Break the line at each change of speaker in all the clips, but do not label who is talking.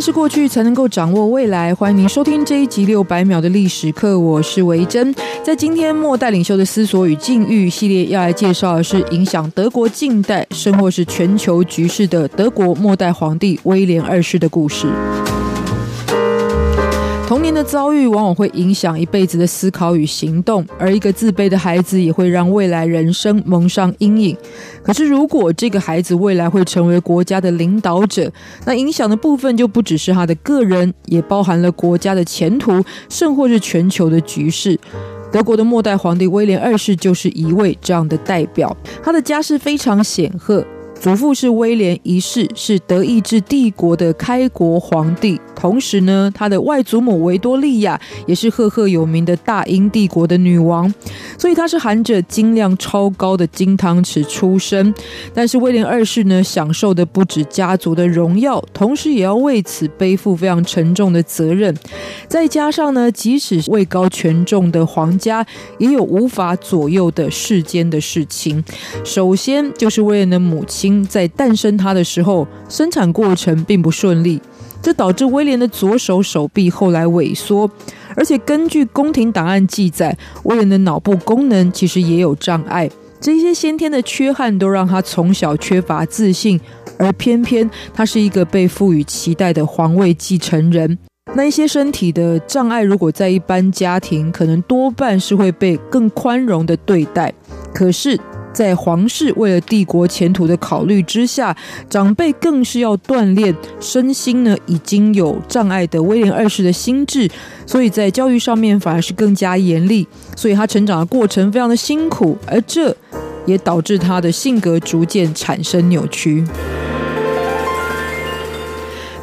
是过去，才能够掌握未来。欢迎您收听这一集六百秒的历史课，我是维珍。在今天末代领袖的思索与境遇系列，要来介绍的是影响德国近代，甚或是全球局势的德国末代皇帝威廉二世的故事。童年的遭遇往往会影响一辈子的思考与行动，而一个自卑的孩子也会让未来人生蒙上阴影。可是，如果这个孩子未来会成为国家的领导者，那影响的部分就不只是他的个人，也包含了国家的前途，甚或是全球的局势。德国的末代皇帝威廉二世就是一位这样的代表，他的家世非常显赫。祖父是威廉一世，是德意志帝国的开国皇帝。同时呢，他的外祖母维多利亚也是赫赫有名的大英帝国的女王，所以他是含着金量超高的金汤匙出生。但是威廉二世呢，享受的不止家族的荣耀，同时也要为此背负非常沉重的责任。再加上呢，即使位高权重的皇家，也有无法左右的世间的事情。首先就是威廉的母亲。在诞生他的时候，生产过程并不顺利，这导致威廉的左手手臂后来萎缩，而且根据宫廷档案记载，威廉的脑部功能其实也有障碍。这些先天的缺憾都让他从小缺乏自信，而偏偏他是一个被赋予期待的皇位继承人。那一些身体的障碍，如果在一般家庭，可能多半是会被更宽容的对待。可是。在皇室为了帝国前途的考虑之下，长辈更是要锻炼身心呢，已经有障碍的威廉二世的心智，所以在教育上面反而是更加严厉，所以他成长的过程非常的辛苦，而这也导致他的性格逐渐产生扭曲。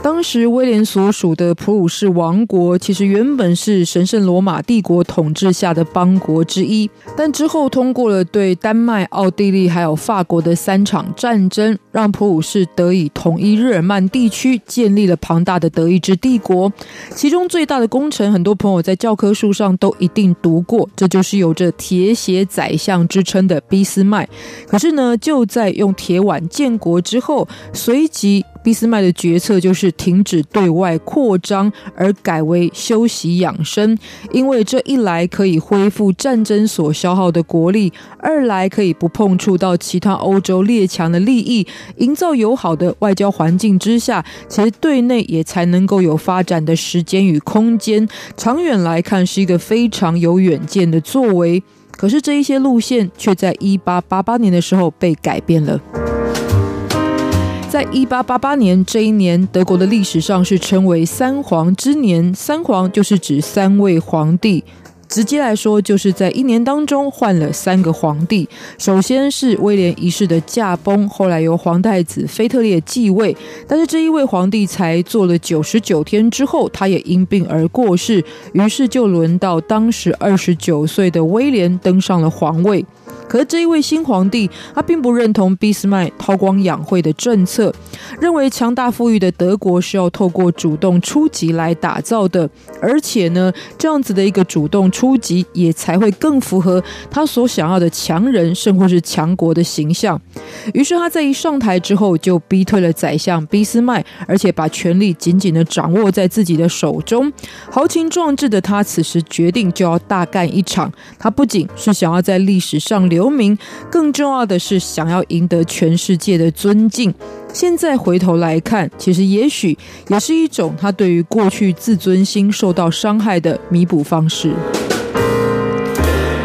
当时威廉所属的普鲁士王国，其实原本是神圣罗马帝国统治下的邦国之一，但之后通过了对丹麦、奥地利还有法国的三场战争，让普鲁士得以统一日耳曼地区，建立了庞大的德意志帝国。其中最大的功臣，很多朋友在教科书上都一定读过，这就是有着“铁血宰相”之称的俾斯麦。可是呢，就在用铁腕建国之后，随即。俾斯麦的决策就是停止对外扩张，而改为休息养生。因为这一来可以恢复战争所消耗的国力，二来可以不碰触到其他欧洲列强的利益，营造友好的外交环境之下，其实对内也才能够有发展的时间与空间。长远来看，是一个非常有远见的作为。可是这一些路线却在一八八八年的时候被改变了。在一八八八年这一年，德国的历史上是称为“三皇之年”。三皇就是指三位皇帝。直接来说，就是在一年当中换了三个皇帝。首先是威廉一世的驾崩，后来由皇太子腓特烈继位。但是这一位皇帝才做了九十九天之后，他也因病而过世。于是就轮到当时二十九岁的威廉登上了皇位。可是这一位新皇帝，他并不认同俾斯麦韬光养晦的政策，认为强大富裕的德国是要透过主动出击来打造的，而且呢，这样子的一个主动初级也才会更符合他所想要的强人，甚或是强国的形象。于是他在一上台之后，就逼退了宰相俾斯麦，而且把权力紧紧的掌握在自己的手中。豪情壮志的他，此时决定就要大干一场。他不仅是想要在历史上留名，更重要的是想要赢得全世界的尊敬。现在回头来看，其实也许也是一种他对于过去自尊心受到伤害的弥补方式。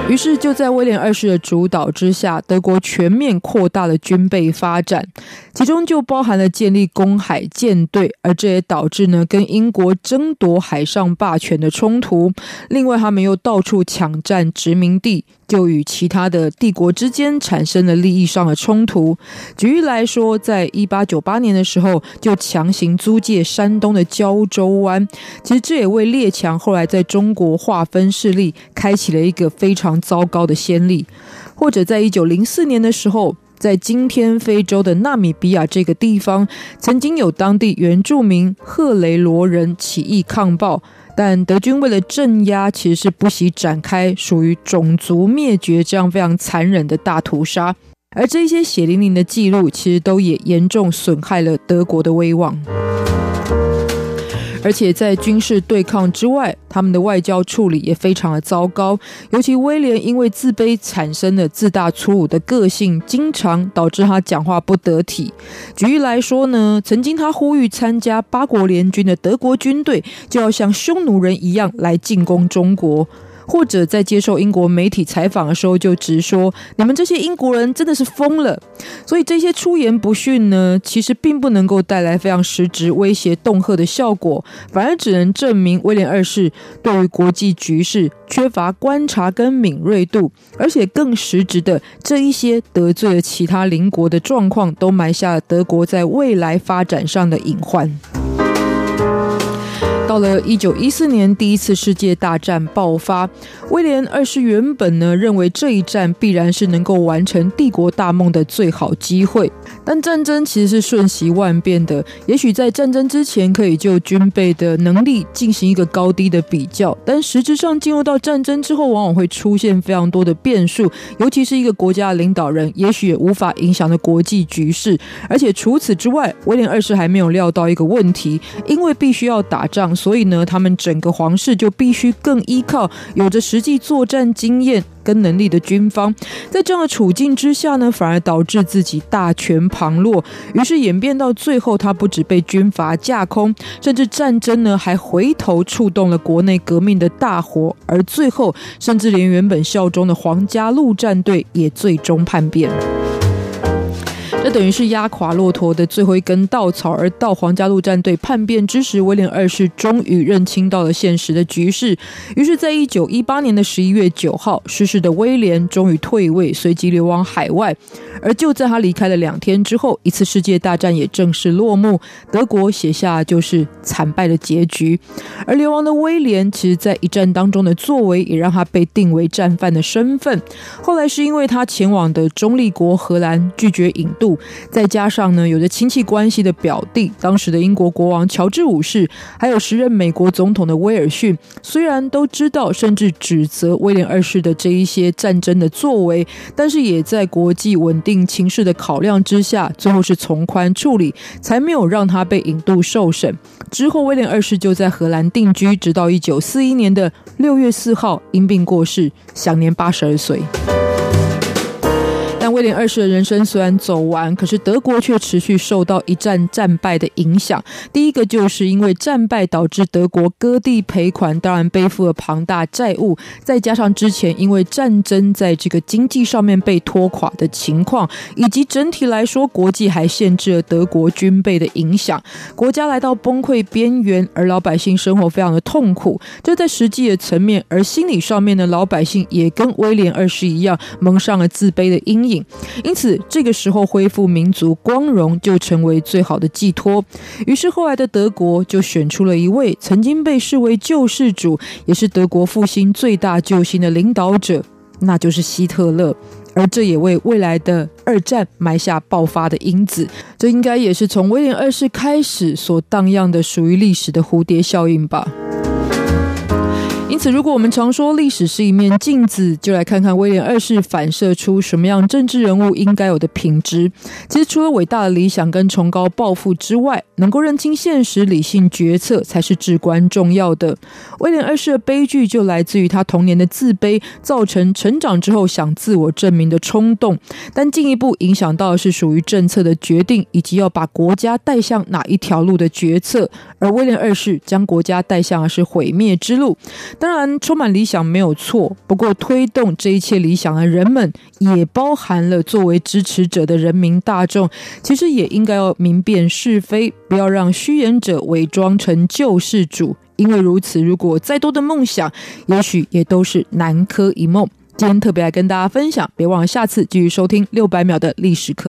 于是就在威廉二世的主导之下，德国全面扩大了军备发展，其中就包含了建立公海舰队，而这也导致呢跟英国争夺海上霸权的冲突。另外，他们又到处抢占殖民地。就与其他的帝国之间产生了利益上的冲突。举例来说，在一八九八年的时候，就强行租借山东的胶州湾。其实这也为列强后来在中国划分势力，开启了一个非常糟糕的先例。或者在一九零四年的时候，在今天非洲的纳米比亚这个地方，曾经有当地原住民赫雷罗人起义抗暴。但德军为了镇压，其实是不惜展开属于种族灭绝这样非常残忍的大屠杀，而这些血淋淋的记录，其实都也严重损害了德国的威望。而且在军事对抗之外，他们的外交处理也非常的糟糕。尤其威廉因为自卑产生的自大粗鲁的个性，经常导致他讲话不得体。举例来说呢，曾经他呼吁参加八国联军的德国军队就要像匈奴人一样来进攻中国。或者在接受英国媒体采访的时候，就直说：“你们这些英国人真的是疯了。”所以这些出言不逊呢，其实并不能够带来非常实质威胁恫吓的效果，反而只能证明威廉二世对于国际局势缺乏观察跟敏锐度，而且更实质的这一些得罪了其他邻国的状况，都埋下了德国在未来发展上的隐患。到了一九一四年，第一次世界大战爆发。威廉二世原本呢认为这一战必然是能够完成帝国大梦的最好机会，但战争其实是瞬息万变的。也许在战争之前可以就军备的能力进行一个高低的比较，但实质上进入到战争之后，往往会出现非常多的变数。尤其是一个国家的领导人，也许也无法影响的国际局势。而且除此之外，威廉二世还没有料到一个问题，因为必须要打仗。所以呢，他们整个皇室就必须更依靠有着实际作战经验跟能力的军方。在这样的处境之下呢，反而导致自己大权旁落，于是演变到最后，他不止被军阀架空，甚至战争呢还回头触动了国内革命的大火，而最后甚至连原本效忠的皇家陆战队也最终叛变。等于是压垮骆驼的最后一根稻草，而到皇家陆战队叛变之时，威廉二世终于认清到了现实的局势。于是，在一九一八年的十一月九号，逝世的威廉终于退位，随即流亡海外。而就在他离开了两天之后，一次世界大战也正式落幕，德国写下就是惨败的结局。而流亡的威廉，其实在一战当中的作为，也让他被定为战犯的身份。后来是因为他前往的中立国荷兰拒绝引渡。再加上呢，有着亲戚关系的表弟，当时的英国国王乔治五世，还有时任美国总统的威尔逊，虽然都知道甚至指责威廉二世的这一些战争的作为，但是也在国际稳定情势的考量之下，最后是从宽处理，才没有让他被引渡受审。之后，威廉二世就在荷兰定居，直到一九四一年的六月四号因病过世，享年八十二岁。威廉二世的人生虽然走完，可是德国却持续受到一战战败的影响。第一个就是因为战败导致德国割地赔款，当然背负了庞大债务，再加上之前因为战争在这个经济上面被拖垮的情况，以及整体来说国际还限制了德国军备的影响，国家来到崩溃边缘，而老百姓生活非常的痛苦。这在实际的层面，而心理上面的老百姓也跟威廉二世一样蒙上了自卑的阴影。因此，这个时候恢复民族光荣就成为最好的寄托。于是，后来的德国就选出了一位曾经被视为救世主，也是德国复兴最大救星的领导者，那就是希特勒。而这也为未来的二战埋下爆发的因子。这应该也是从威廉二世开始所荡漾的属于历史的蝴蝶效应吧。因此，如果我们常说历史是一面镜子，就来看看威廉二世反射出什么样政治人物应该有的品质。其实，除了伟大的理想跟崇高抱负之外，能够认清现实、理性决策才是至关重要的。威廉二世的悲剧就来自于他童年的自卑，造成成长之后想自我证明的冲动，但进一步影响到的是属于政策的决定，以及要把国家带向哪一条路的决策。而威廉二世将国家带向的是毁灭之路。当然，充满理想没有错，不过推动这一切理想的人们，也包含了作为支持者的人民大众。其实也应该要明辨是非，不要让虚言者伪装成救世主。因为如此，如果再多的梦想，也许也都是南柯一梦。今天特别来跟大家分享，别忘了下次继续收听六百秒的历史课。